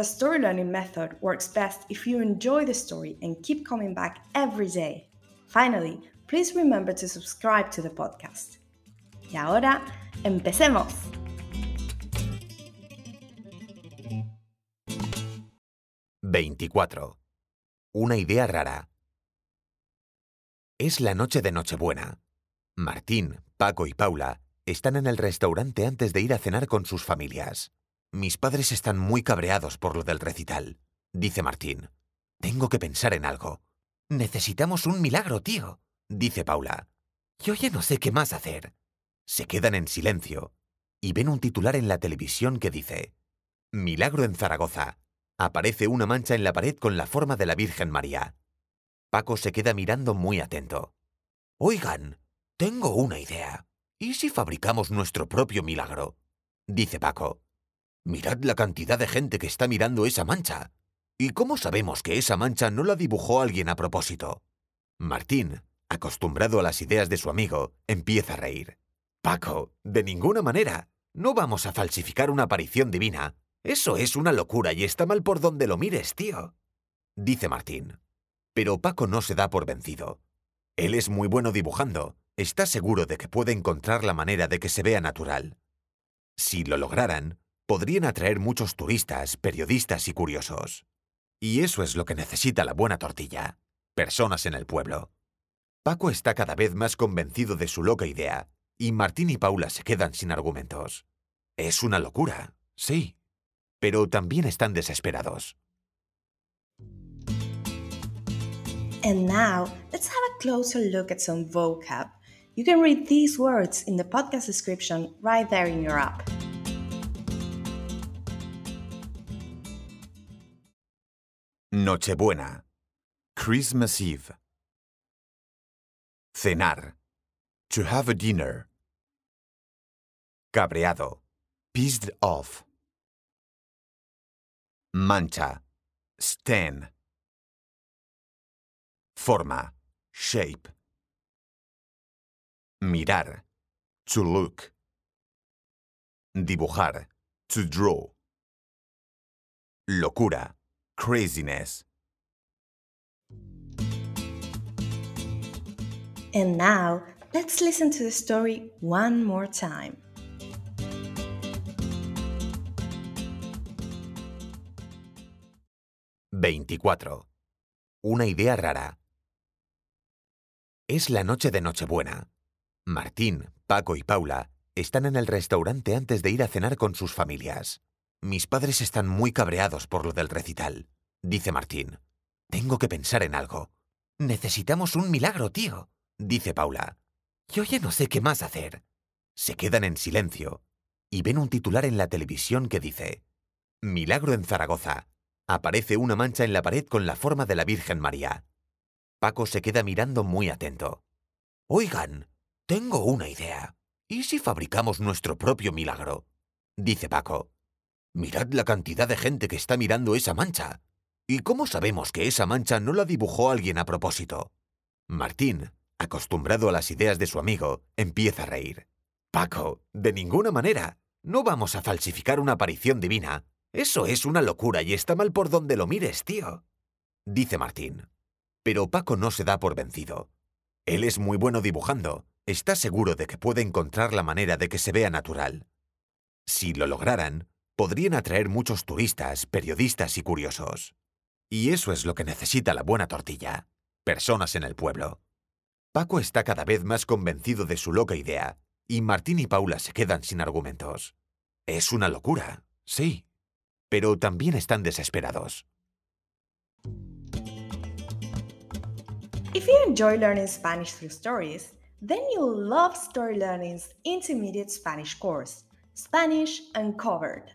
the story learning method works best if you enjoy the story and keep coming back every day. Finally, please remember to subscribe to the podcast. Y ahora, empecemos. «24. Una idea rara. Es la noche de Nochebuena. Martín, Paco y Paula están en el restaurante antes de ir a cenar con sus familias. Mis padres están muy cabreados por lo del recital, dice Martín. Tengo que pensar en algo. Necesitamos un milagro, tío, dice Paula. Yo ya no sé qué más hacer. Se quedan en silencio y ven un titular en la televisión que dice Milagro en Zaragoza. Aparece una mancha en la pared con la forma de la Virgen María. Paco se queda mirando muy atento. Oigan, tengo una idea. ¿Y si fabricamos nuestro propio milagro? dice Paco. Mirad la cantidad de gente que está mirando esa mancha. ¿Y cómo sabemos que esa mancha no la dibujó alguien a propósito? Martín, acostumbrado a las ideas de su amigo, empieza a reír. Paco, de ninguna manera. No vamos a falsificar una aparición divina. Eso es una locura y está mal por donde lo mires, tío. Dice Martín. Pero Paco no se da por vencido. Él es muy bueno dibujando. Está seguro de que puede encontrar la manera de que se vea natural. Si lo lograran, podrían atraer muchos turistas, periodistas y curiosos. Y eso es lo que necesita la buena tortilla. Personas en el pueblo. Paco está cada vez más convencido de su loca idea, y Martín y Paula se quedan sin argumentos. Es una locura, sí, pero también están desesperados. And now, let's have a closer look at some vocab. You can read these words in the podcast description right there in your app. Nochebuena. Christmas Eve. Cenar. To have a dinner. Cabreado. Pissed off. Mancha. Stain. Forma. Shape. Mirar. To look. Dibujar. To draw. Locura. Craziness. And now, let's listen to the story one more time. «24. Una idea rara. Es la noche de Nochebuena. Martín, Paco y Paula están en el restaurante antes de ir a cenar con sus familias. Mis padres están muy cabreados por lo del recital, dice Martín. Tengo que pensar en algo. Necesitamos un milagro, tío, dice Paula. Yo ya no sé qué más hacer. Se quedan en silencio y ven un titular en la televisión que dice Milagro en Zaragoza. Aparece una mancha en la pared con la forma de la Virgen María. Paco se queda mirando muy atento. Oigan, tengo una idea. ¿Y si fabricamos nuestro propio milagro? dice Paco. Mirad la cantidad de gente que está mirando esa mancha. ¿Y cómo sabemos que esa mancha no la dibujó alguien a propósito? Martín, acostumbrado a las ideas de su amigo, empieza a reír. Paco, de ninguna manera. No vamos a falsificar una aparición divina. Eso es una locura y está mal por donde lo mires, tío. Dice Martín. Pero Paco no se da por vencido. Él es muy bueno dibujando. Está seguro de que puede encontrar la manera de que se vea natural. Si lo lograran, podrían atraer muchos turistas, periodistas y curiosos. Y eso es lo que necesita la buena tortilla. Personas en el pueblo. Paco está cada vez más convencido de su loca idea, y Martín y Paula se quedan sin argumentos. Es una locura, sí, pero también están desesperados. If you enjoy learning Spanish through stories, then you'll love Story Learning's intermediate Spanish course, Spanish Uncovered.